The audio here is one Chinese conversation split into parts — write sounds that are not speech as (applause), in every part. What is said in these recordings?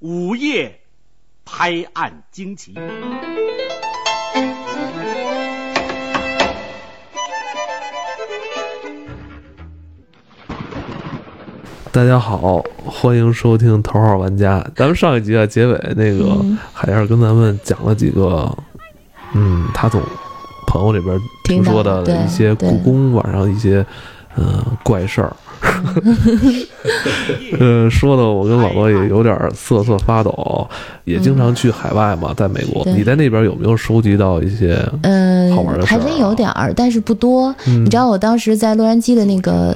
午夜拍案惊奇。大家好，欢迎收听《头号玩家》。咱们上一集啊，结尾那个嗯海燕跟咱们讲了几个，嗯，他从朋友里边听说的一些故宫晚上一些呃怪事儿。(laughs) 呃，说的我跟老罗也有点瑟瑟发抖，也经常去海外嘛，在美国。对你在那边有没有收集到一些？嗯好玩的，还真有点儿，但是不多。嗯你知道我当时在洛杉矶的那个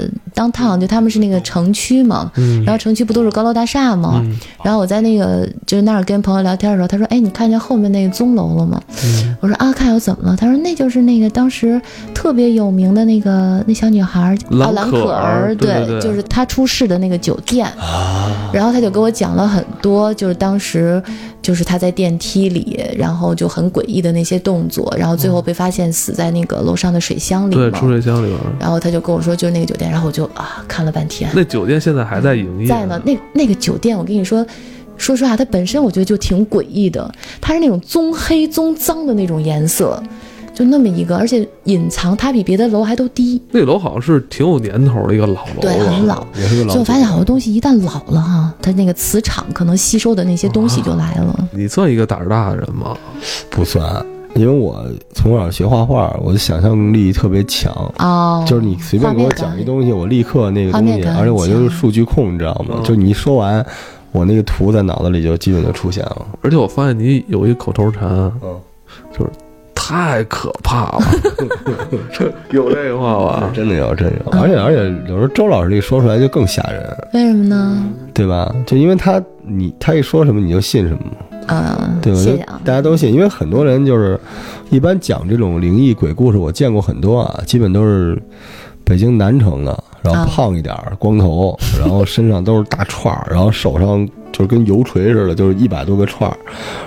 downtown，就他们是那个城区嘛，嗯然后城区不都是高楼大厦嘛？嗯然后我在那个就是那儿跟朋友聊天的时候，他说：“哎，你看见后面那个钟楼了吗？”嗯我说：“啊，看有怎么了？”他说：“那就是那个当时特别有名的那个那小女孩兰兰可可儿儿，对就是她出事的那个酒店。然后他就给我讲了很多，就是当时就是他在电梯里，然后就很诡异的那些动作，然后最后被发现死在那个楼上的水箱里对，嘛出水箱里边。然后他就跟我说，就是那个酒店，然后我就啊看了半天，那酒店现在还在营业，在呢。那那个酒店，我跟你说，说实话，它本身我觉得就挺诡异的，它是那种棕黑棕脏的那种颜色，就那么一个，而且隐藏它比别的楼还都低，那楼好像是挺有年头的一个老楼对，很老。也是个老所以我发现好多东西一旦老了哈，它那个磁场可能吸收的那些东西就来了。你算一个胆儿大的人吗？不算，因为我从小学画画，我的想象力特别强。哦，就是你随便给我讲一东西，我立刻那个东西，而且我就是数据控，你知道吗？嗯就你一说完，我那个图在脑子里就基本就出现了。而且我发现你有一口头禅，嗯，就是太可怕了，(laughs) 有这个话吧？真的有，真有，而且而且有时候周老师一说出来就更吓人，为什么呢？对吧？就因为他你他一说什么你就信什么，嗯，对吧？就谢谢啊。大家都信，因为很多人就是一般讲这种灵异鬼故事，我见过很多啊，基本都是北京南城的，然后啊胖一点儿，光头，(laughs) 然后身上都是大串儿，然后手上就是跟油锤似的，就是一百多个串儿，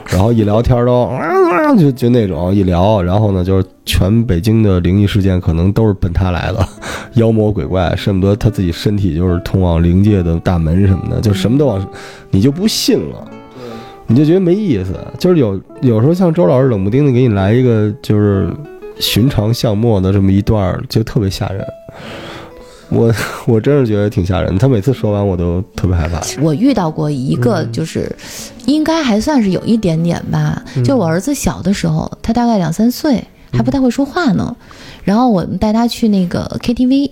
然后一聊天都啊就就那种一聊，然后呢就是全北京的灵异事件可能都是奔他来的，(laughs) 妖魔鬼怪，恨不得他自己身体就是通往灵界的大门什么的，就什么都往，你就不信了。你就觉得没意思，就是有有时候像周老师冷不丁的给你来一个就是寻常巷陌的这么一段儿，就特别吓人。我 (laughs) 我真是觉得挺吓人，他每次说完我都特别害怕。我遇到过一个，就是、应该还算是有一点点吧。就我儿子小的时候，他大概两三岁，还不太会说话呢。然后我们带他去那个 KTV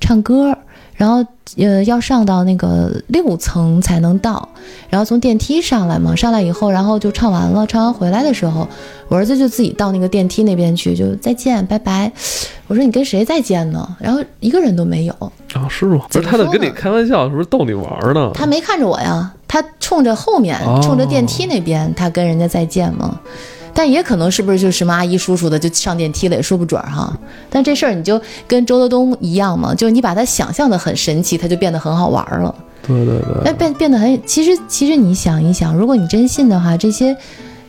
唱歌，然后呃要上到那个六层才能到，然后从电梯上来嘛，上来以后，然后就唱完了，唱完回来的时候，我儿子就自己到那个电梯那边去，就再见，拜拜。我说你跟谁再见呢？然后一个人都没有。啊，是吗？不是他在跟你开玩笑，是不是逗你玩儿呢？他没看着我呀，他冲着后面，哦冲着电梯那边，他跟人家再见嘛。但也可能是不是就什么阿姨叔叔的就上电梯了，也说不准儿哈。但这事儿你就跟周德东一样嘛，就是你把它想象的很神奇，它就变得很好玩儿了。对对对，那变变得很，其实其实你想一想，如果你真信的话，这些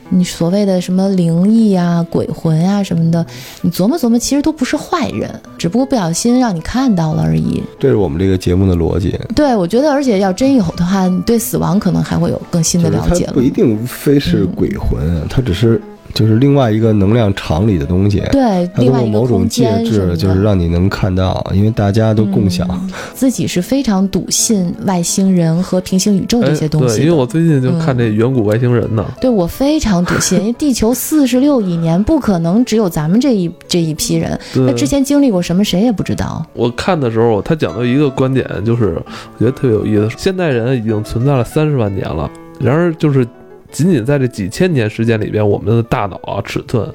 你所谓的什么灵异啊、鬼魂啊什么的，你琢磨琢磨，其实都不是坏人，只不过不小心让你看到了而已。这是我们这个节目的逻辑，对，我觉得，而且要真有的话，你对死亡可能还会有更新的了解了它不。一定非是鬼魂，它只是就是另外一个能量场里的东西。对，它通过另外一个某种介质，就是让你能看到，因为大家都共享。自己是非常笃信外星人和平行宇宙这些东哎对，西。因为我最近就看这远古外星人呢，对我非常笃信，(laughs) 因为地球四十六亿年，不可能只有咱们这一这一批人。对那之前经历过什么，谁也不知道。我看的时候，他讲到一个观点，就是我觉得特别有意思。现代人已经存在了三十万年了，然而就是仅仅在这几千年时间里边，我们的大脑啊尺寸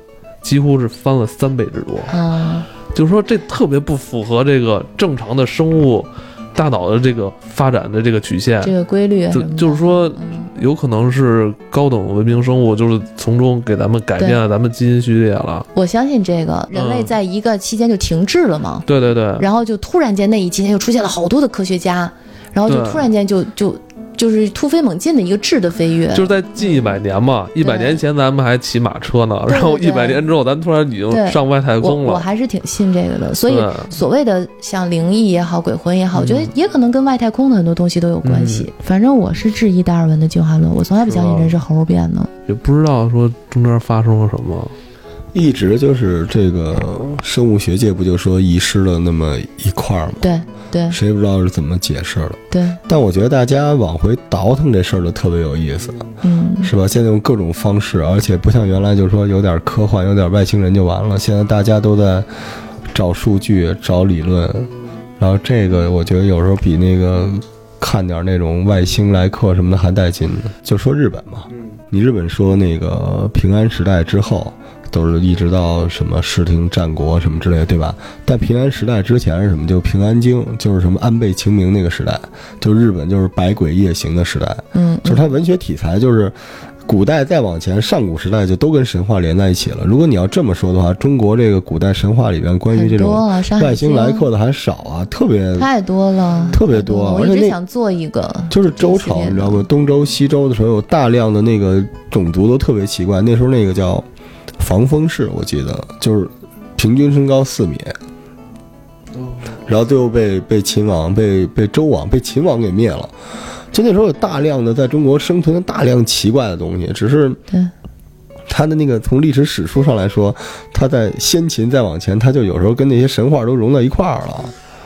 几乎是翻了三倍之多。啊，就是说这特别不符合这个正常的生物大脑的这个发展的这个曲线这。个规律啊就么的就是说，嗯有可能是高等文明生物，就是从中给咱们改变了咱们基因序列了。我相信这个人类嗯在一个期间就停滞了嘛，对对对，然后就突然间那一期间又出现了好多的科学家，然后就对突然间就就就是突飞猛进的一个质的飞跃。就是在近一百年嘛，一百年前咱们还骑马车呢，然后对一百年之后，咱突然已经上外太空了。我还是挺信这个的，所以所谓的像灵异也好、鬼魂也好，我觉得也可能跟外太空的很多东西都有关系。嗯反正我是质疑达尔文的进化论，我从来不相信人是猴变的。也不知道说中间发生了什么。一直就是这个生物学界不就说遗失了那么一块儿吗？对对谁也不知道是怎么解释的。对，但我觉得大家往回倒腾这事儿就特别有意思，嗯，是吧？现在用各种方式，而且不像原来就是说有点科幻、有点外星人就完了。现在大家都在找数据、找理论，然后这个我觉得有时候比那个看点那种外星来客什么的还带劲呢。就说日本嘛，你日本说那个平安时代之后。都是一直到什么室町战国什么之类的，对吧？但平安时代之前是什么？就平安京，就是什么安倍晴明那个时代，就日本就是百鬼夜行的时代。嗯，就是它文学题材就是古代再往前，上古时代就都跟神话连在一起了。如果你要这么说的话，中国这个古代神话里边关于这种外星来客的还少啊，特别太多了，特别多我而且那一直想做一个，就是周朝，你知道吗？东周、西周的时候有大量的那个种族都特别奇怪。那时候那个叫防风氏，我记得就是平均身高四米，然后最后被被秦王、被被周王、被秦王给灭了。就那时候有大量的在中国生存的大量奇怪的东西，只是对，他的那个从历史史书上来说，他在先秦再往前，他就有时候跟那些神话都融到一块儿了。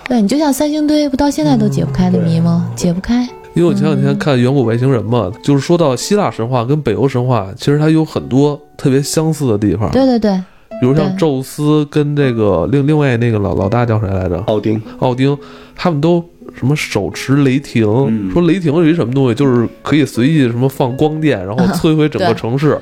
对你就像三星堆，不到现在都解不开的谜吗？解不开。因为我前两天看《远古外星人》嘛，就是说到希腊神话跟北欧神话，其实它有很多特别相似的地方。对对对，比如像宙斯跟这个另另外那个老老大叫谁来着？奥丁，奥丁，他们都什么手持雷霆，嗯说雷霆是一什么东西，就是可以随意什么放光电，然后摧毁整个城市。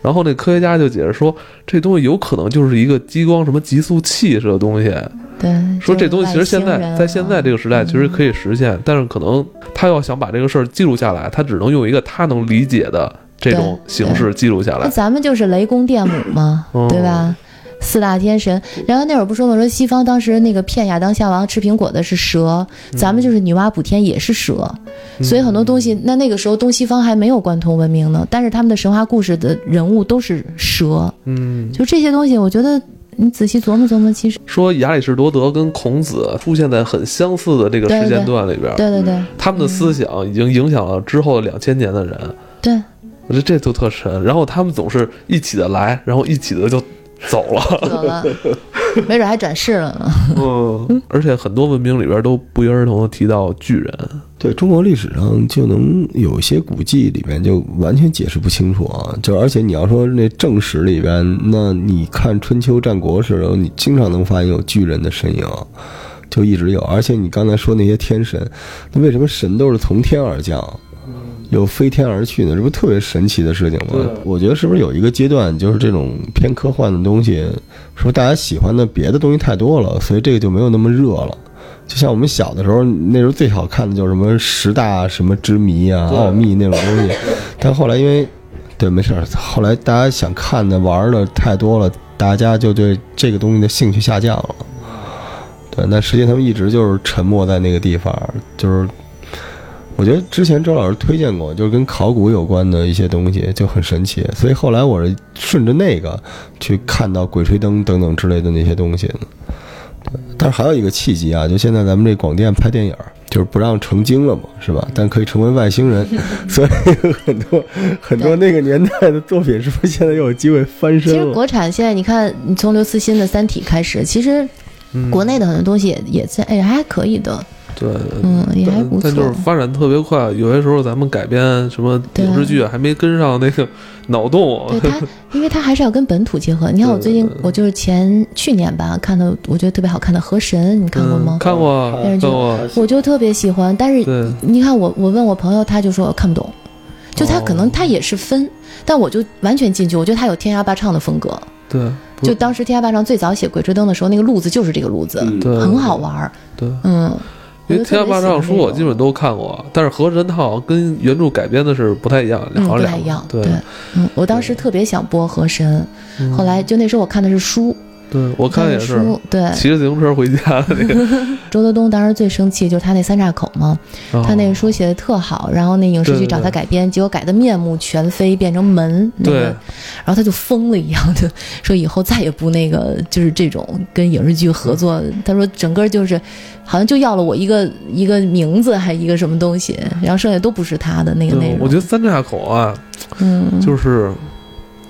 然后那科学家就解释说，这东西有可能就是一个激光什么极速器似的东西。对，说这东西其实现在在现在这个时代其实可以实现，但是可能他要想把这个事儿记录下来，他只能用一个他能理解的这种形式记录下来。那。咱们就是雷公电母嘛，哦对吧？四大天神，然后那会儿不说嘛，说西方当时那个骗亚当夏娃吃苹果的是蛇，咱们就是女娲补天也是蛇，所以很多东西，那那个时候东西方还没有贯通文明呢，但是他们的神话故事的人物都是蛇，嗯，就这些东西，我觉得你仔细琢磨琢磨，其实说亚里士多德跟孔子出现在很相似的这个时间段里边，对对对他们的思想已经影响了之后两千年的人。对，我觉得这都特神。然后他们总是一起的来，然后一起的就走了。走了，没准还转世了呢。(laughs) 嗯，而且很多文明里边都不约而同的提到巨人。对中国历史上就能有一些古迹里面就完全解释不清楚啊，就而且你要说那正史里边，那你看春秋战国时候，你经常能发现有巨人的身影，就一直有。而且你刚才说那些天神，那为什么神都是从天而降？又飞天而去呢？这不特别神奇的事情吗？我觉得是不是有一个阶段，就是这种偏科幻的东西，说大家喜欢的别的东西太多了，所以这个就没有那么热了。就像我们小的时候，那时候最好看的就是什么十大什么之谜啊、奥秘那种东西，但后来因为对没事儿，后来大家想看的、玩的太多了，大家就对这个东西的兴趣下降了。对，那实际他们一直就是沉默在那个地方，就是我觉得之前周老师推荐过，就是跟考古有关的一些东西就很神奇，所以后来我是顺着那个去看到《鬼吹灯》等等之类的那些东西。但是还有一个契机啊，就现在咱们这广电拍电影，就是不让成精了嘛，是吧？但可以成为外星人，(laughs) 所以很多很多那个年代的作品，是不是现在又有机会翻身其实？国产现在你看，你从刘慈欣的《三体》开始，其实嗯。国内的很多东西也也在，哎，还可以的，对，嗯，也还不错但。就是发展特别快，有些时候咱们改编什么对影视剧还没跟上那个 (laughs) 脑洞。对它，(laughs) 因为它还是要跟本土结合。你看，我最近我就是前去年吧看的，我觉得特别好看的《河神》，你看过吗嗯？看过啊，电视剧。我就特别喜欢，但是，你看我，我问我朋友，他就说看不懂，就他哦可能他也是分，但我就完全进去，我觉得他有天涯霸唱的风格。对，就当时天涯霸唱最早写《鬼吹灯》的时候，那个路子就是这个路子，很好玩儿。对，嗯，因为《天下霸唱》书我基本都都看过，但是《河神》它好像跟原著改编的是不太一样，嗯好像两不太一样。对。对，嗯，我当时特别想播《河神》，后来就那时候我看的是书，对我看也是，对，骑着自行车回家的那个，(laughs) 周德东当时最生气就是他那三岔口嘛，他那个书写的特好，然后那影视剧找他改编，结果改的面目全非，变成门那个，然后他就疯了一样的说以后再也不那个就是这种跟影视剧合作，他说整个就是好像就要了我一个一个名字还一个什么东西，然后剩下都不是他的那个内容。我觉得三岔口啊，嗯，就是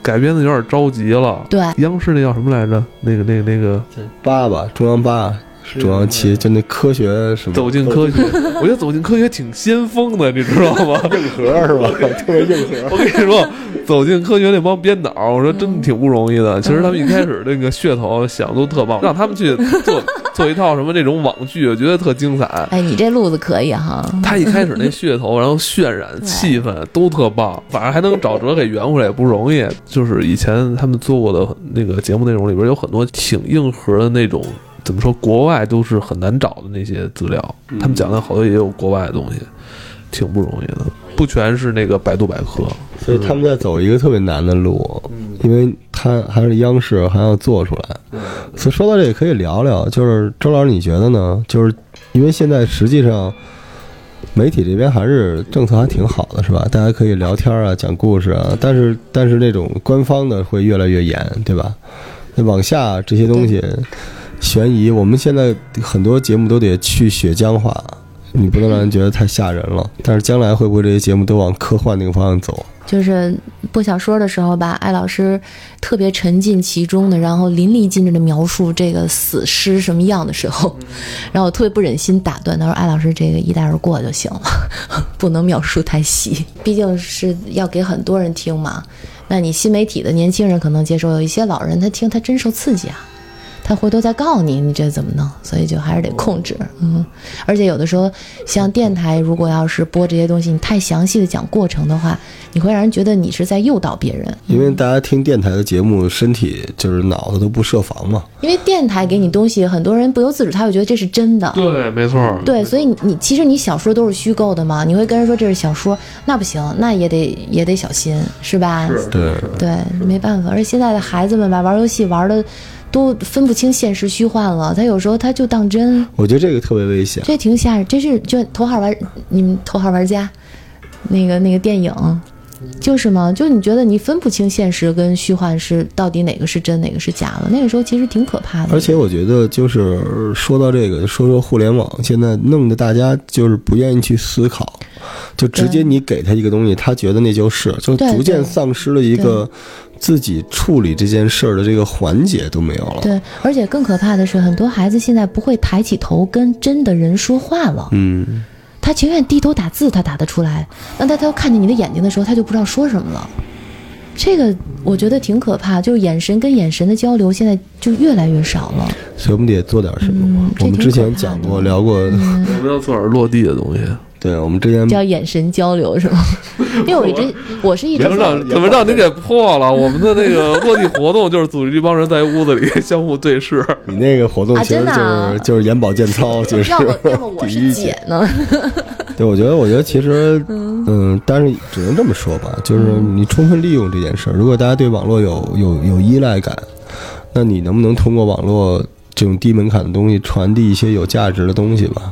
改编的有点着急了。对，央视那叫什么来着？那个那个那个八吧，中央八。中央七就那科学什么？走进科学，(laughs) 我觉得走进科学挺先锋的，你知道吗？硬核是吧？(laughs) 特别硬核。我跟你说，走进科学那帮编导，我说真的挺不容易的。其实他们一开始那个噱头想都特棒，让他们去做做一套什么这种网剧，我觉得特精彩。哎，你这路子可以哈。他一开始那噱头，然后渲染气氛都特棒，反正还能找辙给圆回来也不容易。就是以前他们做过的那个节目内容里边有很多挺硬核的那种。怎么说？国外都是很难找的那些资料，他们讲的好多也有国外的东西，挺不容易的，不全是那个百度百科。所以他们在走一个特别难的路，因为他还是央视还要做出来。所以说到这，也可以聊聊，就是周老师，你觉得呢？就是因为现在实际上媒体这边还是政策还挺好的，是吧？大家可以聊天啊，讲故事啊，但是但是那种官方的会越来越严，对吧？那往下这些东西。悬疑，我们现在很多节目都得去血浆化，你不能让人觉得太吓人了。但是将来会不会这些节目都往科幻那个方向走？就是播小说的时候吧，艾老师特别沉浸其中的，然后淋漓尽致的描述这个死尸什么样的时候，然后我特别不忍心打断他说：“艾老师，这个一带而过就行了，(laughs) 不能描述太细，毕竟是要给很多人听嘛。那你新媒体的年轻人可能接受，有一些老人他听他真受刺激啊。”他回头再告诉你，你这怎么弄？所以就还是得控制，嗯。而且有的时候，像电台，如果要是播这些东西，你太详细的讲过程的话，你会让人觉得你是在诱导别人。因为大家听电台的节目，身体就是脑子都不设防嘛。因为电台给你东西，很多人不由自主，他会觉得这是真的。对，没错。对，所以你你其实你小说都是虚构的嘛，你会跟人说这是小说，那不行，那也得也得小心，是吧？是。对对，没办法。而且现在的孩子们吧，玩游戏玩的。都分不清现实虚幻了，他有时候他就当真。我觉得这个特别危险，这挺吓人。这是就头号玩，你们头号玩家，那个那个电影，就是嘛，就你觉得你分不清现实跟虚幻是到底哪个是真哪个是假了。那个时候其实挺可怕的。而且我觉得就是说到这个，说说互联网现在弄得大家就是不愿意去思考，就直接你给他一个东西，他觉得那就是，就逐渐丧失了一个。自己处理这件事儿的这个环节都没有了。对，而且更可怕的是，很多孩子现在不会抬起头跟真的人说话了。嗯，他情愿低头打字，他打得出来。那他他看见你的眼睛的时候，他就不知道说什么了。这个我觉得挺可怕，就是眼神跟眼神的交流现在就越来越少了。所以我们得做点什么。我们之前讲过聊过，我们要做点落地的东西。对，我们之前叫眼神交流是吗？(laughs) 因为我一直我是一直怎么让怎么让你给破了？我们的那个落地活动就是组织一帮人在屋子里相互对视。你那个活动其实就是就是眼保健操，就 (laughs) 是要么要么我是姐呢。(laughs) 对，我觉得我觉得其实嗯，但是只能这么说吧，就是你充分利用这件事儿。如果大家对网络有有有依赖感，那你能不能通过网络这种低门槛的东西传递一些有价值的东西吧？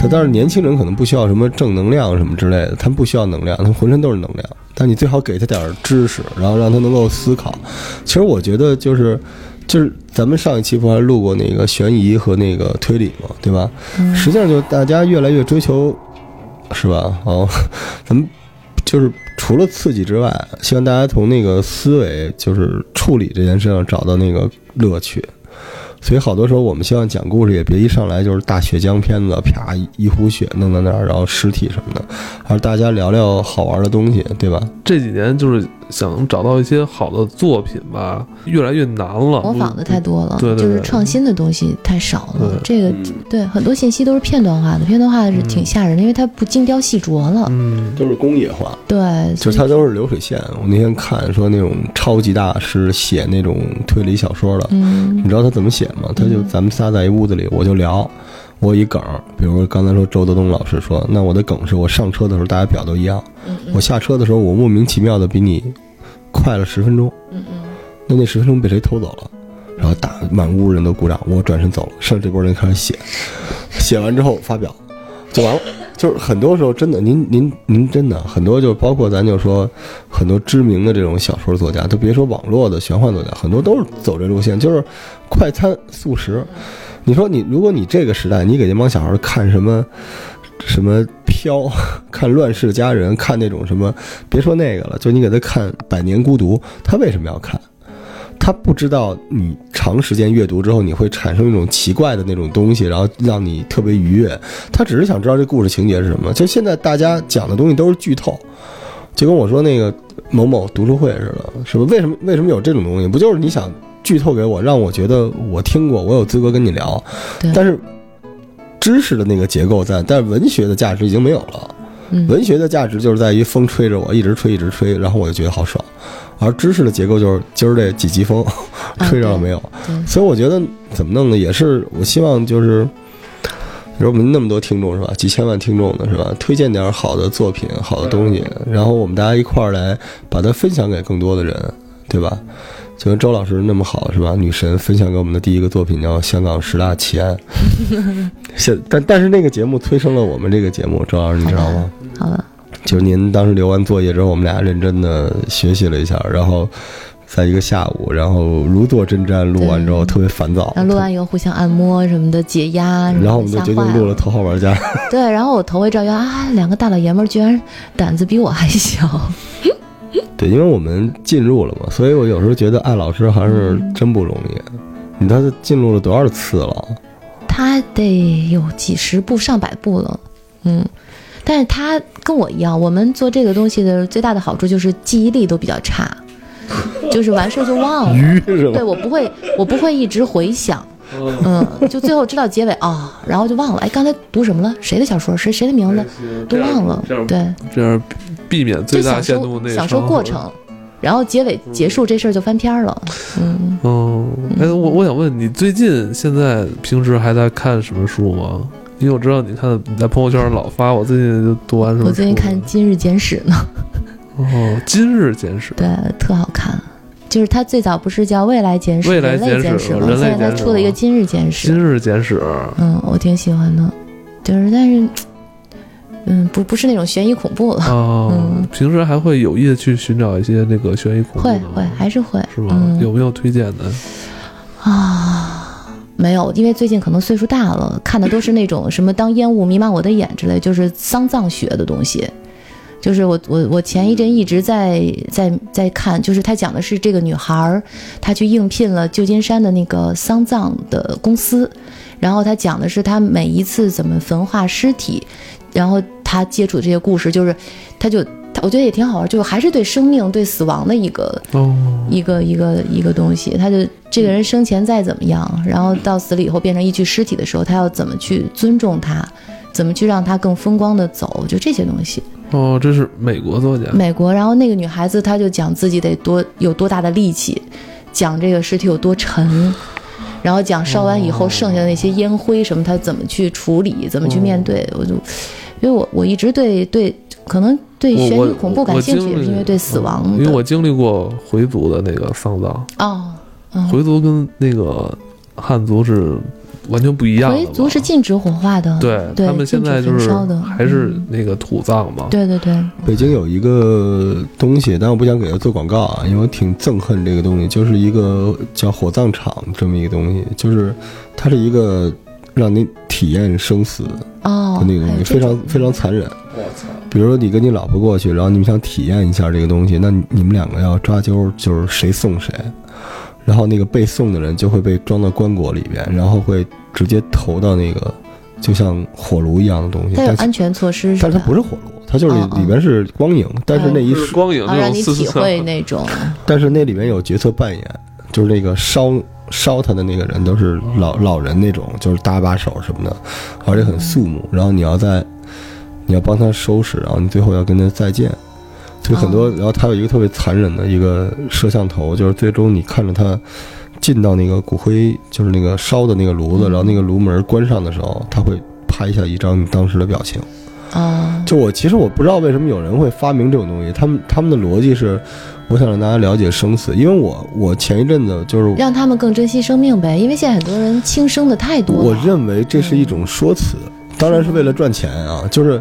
他但是年轻人可能不需要什么正能量什么之类的，他们不需要能量，他们浑身都是能量。但你最好给他点知识，然后让他能够思考。其实我觉得就是，就是咱们上一期不还录过那个悬疑和那个推理嘛，对吧？实际上就大家越来越追求，是吧？哦，(laughs) 咱们就是除了刺激之外，希望大家从那个思维就是处理这件事上找到那个乐趣。所以好多时候，我们希望讲故事也别一上来就是大血浆片子，啪一壶血弄到那儿，然后尸体什么的，而大家聊聊好玩的东西，对吧？这几年就是。想找到一些好的作品吧，越来越难了。模仿的太多了，对，就是创新的东西太少了。这个对很多信息都是片段化的，片段化的是挺吓人的，因为它不精雕细琢了，嗯，都是工业化。对，就是它都是流水线。我那天看说那种超级大师写那种推理小说的，嗯，你知道他怎么写吗？他就咱们仨在一屋子里，我就聊。我一梗，比如刚才说周德东老师说，那我的梗是我上车的时候大家表都一样，我下车的时候我莫名其妙的比你快了十分钟，嗯嗯，那那十分钟被谁偷走了？然后大满屋人都鼓掌，我转身走了，剩下这波人开始写，写完之后发表就完了。就是很多时候真的，您您您真的很多，就包括咱就说很多知名的这种小说作家，都别说网络的玄幻作家，很多都是走这路线，就是快餐速食。你说你，如果你这个时代，你给那帮小孩看什么什么飘，看《乱世佳人》，看那种什么，别说那个了，就你给他看《百年孤独》，他为什么要看？他不知道你长时间阅读之后，你会产生一种奇怪的那种东西，然后让你特别愉悦。他只是想知道这故事情节是什么。就现在大家讲的东西都是剧透，就跟我说那个某某读书会似的，是吧？为什么为什么有这种东西？不就是你想剧透给我，让我觉得我听过，我有资格跟你聊？对但是知识的那个结构在，但是文学的价值已经没有了。嗯文学的价值就是在于风吹着我，一直吹一直吹，然后我就觉得好爽。而知识的结构就是今儿这几级风，(laughs) 啊吹着了没有？对所以我觉得怎么弄呢？也是我希望就是，比如我们那么多听众是吧？几千万听众的是吧？推荐点好的作品、好的东西，然后我们大家一块儿来把它分享给更多的人，对吧？就跟周老师那么好是吧？女神分享给我们的第一个作品叫《香港十大奇案》，(laughs) 现但但是那个节目催生了我们这个节目，周老师你知道吗？好了，就是您当时留完作业之后，我们俩认真的学习了一下，然后在一个下午，然后如坐针毡，录完之后特别烦躁，然后录完以后互相按摩什么的解压，然后我们就决定录了《头号玩家》。(laughs) 对，然后我头回照腰啊，两个大老爷们儿居然胆子比我还小。对，因为我们进入了嘛，所以我有时候觉得艾老师还是真不容易。你他进入了多少次了？他得有几十步、上百步了，嗯。但是他跟我一样，我们做这个东西的最大的好处就是记忆力都比较差，就是完事儿就忘了。鱼是吧对？我不会，我不会一直回想，嗯，就最后知道结尾啊、然后就忘了，哎，刚才读什么了？谁的小说？谁谁的名字都忘了，对，这样避免最大限度那个享受过程，然后结尾结束这事儿就翻篇儿了，嗯。哦，哎，我我想问你，最近现在平时还在看什么书吗？因为我知道你看你在朋友圈老发，我最近就读完什么书？我最近看《今日简史》呢，哦，《今日简史》对，特好看。就是它最早不是叫《未来简史》、未来简史简史吗？现在它出了一个《今日简史今》，日简史》嗯，我挺喜欢的。就是，但是，嗯，不不是那种悬疑恐怖了，哦，嗯平时还会有意的去寻找一些那个悬疑恐怖会会还是会，是吗？嗯有没有推荐的？啊，没有，因为最近可能岁数大了，看的都是那种什么“当烟雾弥漫我的眼”之类，就是丧葬学的东西。就是我我我前一阵一直在在在看，就是他讲的是这个女孩儿，她去应聘了旧金山的那个丧葬的公司，然后他讲的是他每一次怎么焚化尸体，然后他接触这些故事，就是他就他我觉得也挺好玩，就是还是对生命对死亡的一个哦，一个一个一个东西，他就这个人生前再怎么样，然后到死了以后变成一具尸体的时候，他要怎么去尊重他，怎么去让他更风光的走，就这些东西。哦，这是美国作家。美国，然后那个女孩子，她就讲自己得多有多大的力气，讲这个尸体有多沉，(sighs) 然后讲烧完以后剩下的那些烟灰什么，她怎么去处理，怎么去面对。我就，因为我我一直对对，可能对悬疑恐怖感兴趣，也是因为对死亡嗯因为我经历过回族的那个丧葬，哦，嗯回族跟那个汉族是完全不一样。回族是禁止火化的，对对他们现在就是还是嗯那个土葬嘛。对对对，北京有一个东西，但我不想给他做广告啊，因为我挺憎恨这个东西，就是一个叫火葬场这么一个东西，就是它是一个让你体验生死的哦，那个东西，非常非常残忍。我操！比如说你跟你老婆过去，然后你们想体验一下这个东西，那你你们两个要抓阄，就是谁送谁，然后那个被送的人就会被装到棺椁里边，然后会直接投到那个就像火炉一样的东西，但是它有安全措施是？但是它不是火炉，它就是里边是光影，但是那一是光影啊，那让你种四四体会那种，(laughs) 但是那里面有角色扮演，就是那个烧烧他的那个人都是老老人那种，就是搭把手什么的，而且很肃穆。然后你要在，你要帮他收拾，然后你最后要跟他再见。就很多，哦然后他有一个特别残忍的一个摄像头，就是最终你看着他进到那个骨灰，就是那个烧的那个炉子，然后那个炉门关上的时候，他会拍下一张你当时的表情。啊，就我其实我不知道为什么有人会发明这种东西，他们他们的逻辑是，我想让大家了解生死，因为我我前一阵子就是让他们更珍惜生命呗，因为现在很多人轻生的太多了。我认为这是一种说辞，当然是为了赚钱啊，就是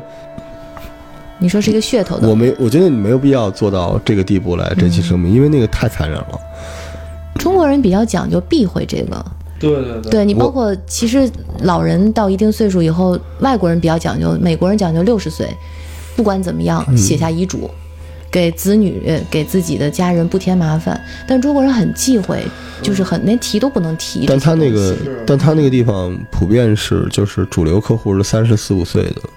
你说是一个噱头的，我没我觉得你没有必要做到这个地步来珍惜生命，因为那个太残忍了。中国人比较讲究避讳这个，对对对，对你包括其实老人到一定岁数以后，外国人比较讲究，美国人讲究六十岁，不管怎么样嗯写下遗嘱，给子女、呃给自己的家人不添麻烦。但中国人很忌讳，就是很连提都不能提。但他那个，但他那个地方普遍是就是主流客户是三十四五岁的，嗯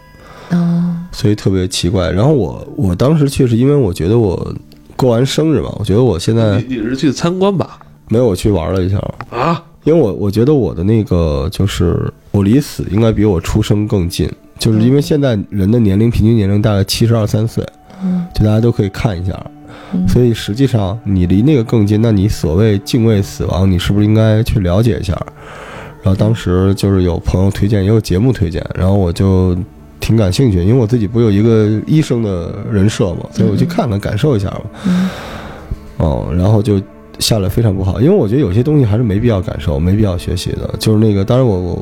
所以特别奇怪。然后我我当时去是因为我觉得我过完生日嘛，我觉得我现在你你是去参观吧？没有我去玩了一下，啊，因为我我觉得我的那个就是我离死应该比我出生更近，就是因为现在人的年龄平均年龄大概七十二三岁，嗯就大家都可以看一下。嗯所以实际上你离那个更近，那你所谓敬畏死亡，你是不是应该去了解一下？然后当时就是有朋友推荐，也有节目推荐，然后我就挺感兴趣，因为我自己不有一个医生的人设嘛，所以我去看看感受一下嘛。嗯哦，然后就下来非常不好，因为我觉得有些东西还是没必要感受，没必要学习的。就是那个，当然我我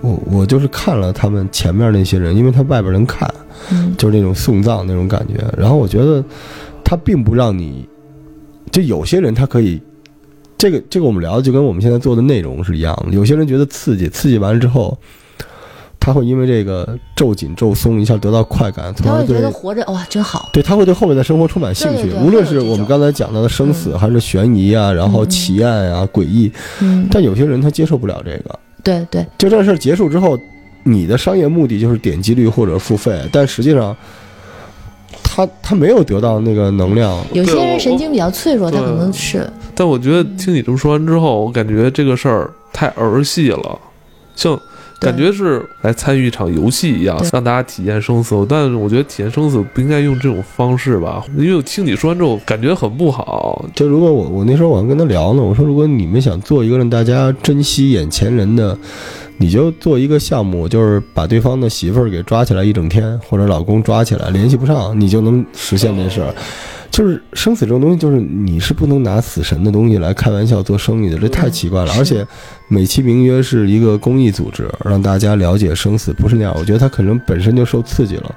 我我我就是看了他们前面那些人，因为他外边人看，嗯就是那种送葬那种感觉。然后我觉得他并不让你，就有些人他可以，这个这个我们聊的就跟我们现在做的内容是一样的。有些人觉得刺激，刺激完了之后，他会因为这个皱紧皱松一下得到快感，从而对他会觉得活着哇真好。对，他会对后面的生活充满兴趣。对对，对无论是我们刚才讲到的生死，还是悬疑啊，然后嗯。奇案啊、诡异，嗯，但有些人他接受不了这个。对对，就这事儿结束之后，你的商业目的就是点击率或者付费，但实际上，他他没有得到那个能量。有些人神经比较脆弱，他可能是但我觉得听你这么说完之后，我感觉这个事儿太儿戏了，像对感觉是来参与一场游戏一样，让大家体验生死。但是我觉得体验生死不应该用这种方式吧，因为我听你说完之后，感觉很不好。就如果我我那时候我还跟他聊呢，我说如果你们想做一个让大家珍惜眼前人的，你就做一个项目，就是把对方的媳妇儿给抓起来一整天，或者老公抓起来联系不上，你就能实现这事儿。就是生死这种东西，就是你是不能拿死神的东西来开玩笑做生意的，这太奇怪了。而且美其名曰是一个公益组织，让大家了解生死，不是那样。我觉得他可能本身就受刺激了，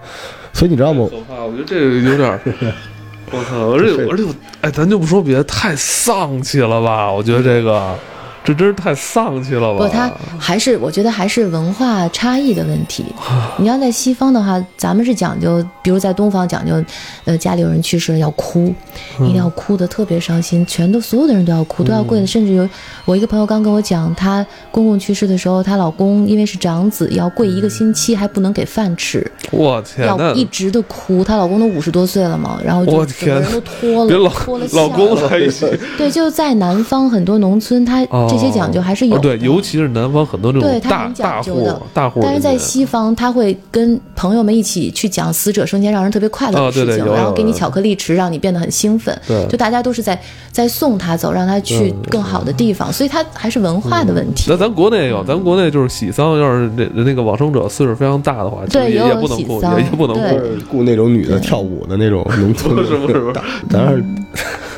所以你知道吗？可怕，我觉得这个有点儿，(laughs) 我靠！而且而且我，哎，咱就不说别的，太丧气了吧？我觉得这个，这真是太丧气了吧？不，他还是我觉得还是文化差异的问题。(laughs) 你要在西方的话，咱们是讲究，比如在东方讲究，呃，家里有人去世了要哭，一定要哭的特别伤心，全都所有的人都要哭，都要跪的。甚至有我一个朋友刚跟我讲，她公公去世的时候，她老公因为是长子，要跪一个星期，还不能给饭吃，我天，要一直的哭。她老公都五十多岁了嘛，然后就我整个人都脱了，脱了老公相在一起，对，就在南方很多农村，他这些讲究还是有对，尤其是南方很多这种大对他很讲大户究的。大户人家，但是在西方，他会跟朋友们一起去讲死者生前让人特别快乐哦的事情，然后给你巧克力吃，让你变得很兴奋。对。就大家都是在在送他走，让他去更好的地方，所以他还是文化的问题。那咱国内有，咱国内就是喜丧，要是那那个往生者岁数非常大的话，对也有也不能哭，喜丧。也也不能对。哭。雇那种女的跳舞的那种农村 (laughs) 是不是？不是大咱是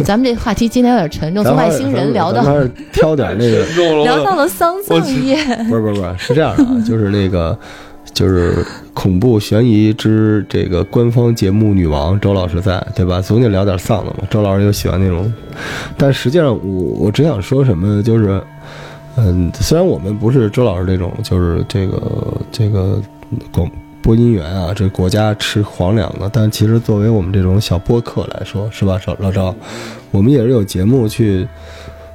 咱们这话题今天有点沉重，从外星人聊到挑点那个，(laughs) 聊到了丧葬业。(laughs) 不是不是不是，是这样的啊，就是那个。就是恐怖悬疑之这个官方节目女王周老师在，对吧？总得聊点丧的嘛。周老师又喜欢那种，但实际上我我只想说什么，就是，嗯，虽然我们不是周老师这种，就是这个这个广播音员啊，这国家吃皇粮的，但其实作为我们这种小播客来说，是吧，老老赵，我们也是有节目去。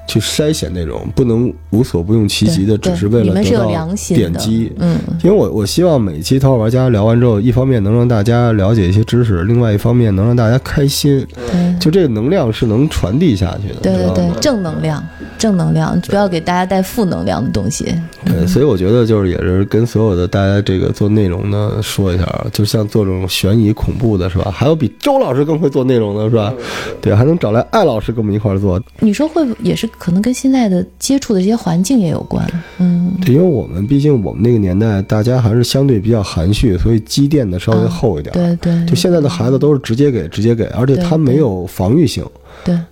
去筛选那种不能无所不用其极的，只是为了得到点击。嗯，因为我我希望每一期《淘宝玩家》聊完之后，一方面能让大家了解一些知识，另外一方面能让大家开心。对就这个能量是能传递下去的，对对对正能量，正能量，不要给大家带负能量的东西。对，所以我觉得就是也是跟所有的大家这个做内容的说一下啊，就像做这种悬疑恐怖的是吧？还有比周老师更会做内容的是吧？对，还能找来艾老师跟我们一块儿做，你说会不也是可能跟现在的接触的这些环境也有关？嗯，对，因为我们毕竟我们那个年代大家还是相对比较含蓄，所以积淀的稍微厚一点。对对，就现在的孩子都是直接给，直接给，而且他没有防御性。对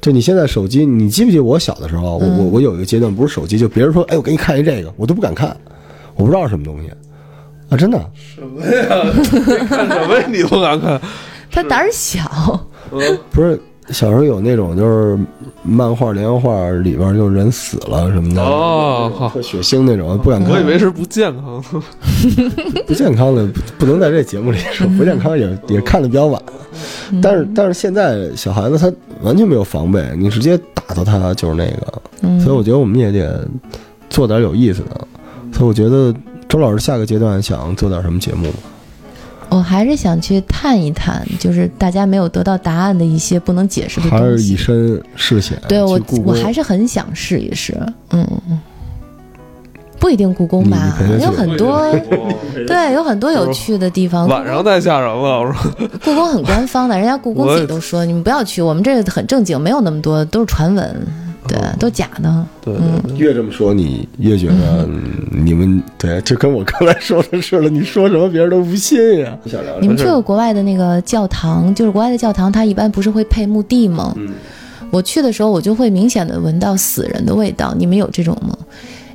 就你现在手机，你记不记得我小的时候，我嗯我我有一个阶段不是手机，就别人说，哎，我给你看一这个，我都不敢看，我不知道是什么东西啊，真的。什么呀？(laughs) 看什么呀？你不敢看？他胆儿小，不是小时候有那种就是漫画连环画里边就人死了什么的，哦，血腥那种，不敢看，我以为是不健康。(laughs) 不健康的不不能在这节目里说，不健康也也看的比较晚。但是但是现在小孩子他完全没有防备，你直接打到他就是那个，嗯所以我觉得我们也得做点有意思的。所以我觉得周老师下个阶段想做点什么节目吗？我还是想去探一探，就是大家没有得到答案的一些不能解释的东西还是以。身试险？对我我还是很想试一试。嗯，不一定故宫吧有很多 (laughs) 对，有很多有趣的地方。晚上太吓人了，我说。故宫很官方的，人家故宫自己都说，(laughs) 你们不要去，我们这个很正经，没有那么多，都是传闻，对，都假的。对越这么说，你越觉得嗯你们对，就跟我刚才说的似的，你说什么别人都不信呀。想聊你们去过国外的那个教堂，就是国外的教堂，它一般不是会配墓地吗？嗯我去的时候，我就会明显的闻到死人的味道。你们有这种吗？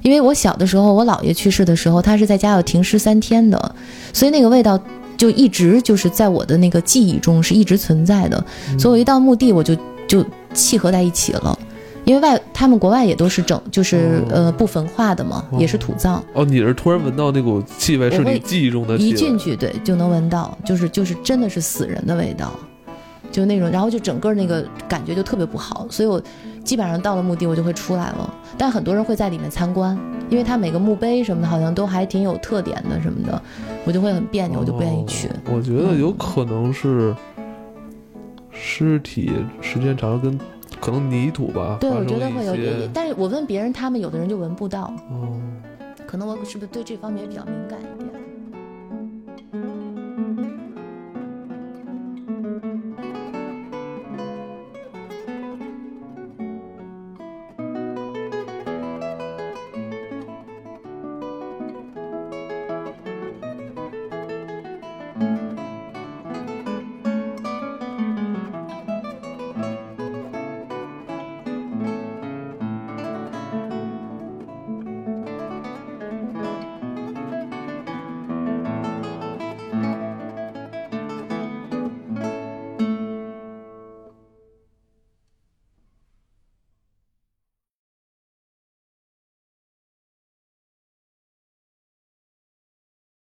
因为我小的时候，我姥爷去世的时候，他是在家要停尸三天的，所以那个味道就一直就是在我的那个记忆中是一直存在的。所以我一到墓地，我就就契合在一起了。因为外他们国外也都是整就是、哦呃不焚化的嘛，也是土葬。哦，你是突然闻到那股气味，是你记忆中的气味。一进去，对，就能闻到，就是就是真的是死人的味道，就那种，然后就整个那个感觉就特别不好，所以我基本上到了墓地我就会出来了，但很多人会在里面参观，因为它每个墓碑什么的好像都还挺有特点的什么的，我就会很别扭，我就不愿意去。哦我觉得有可能是尸体时间长了跟可能泥土吧，对，我觉得会有点，但是我问别人，他们有的人就闻不到，哦。可能我是不是对这方面比较敏感？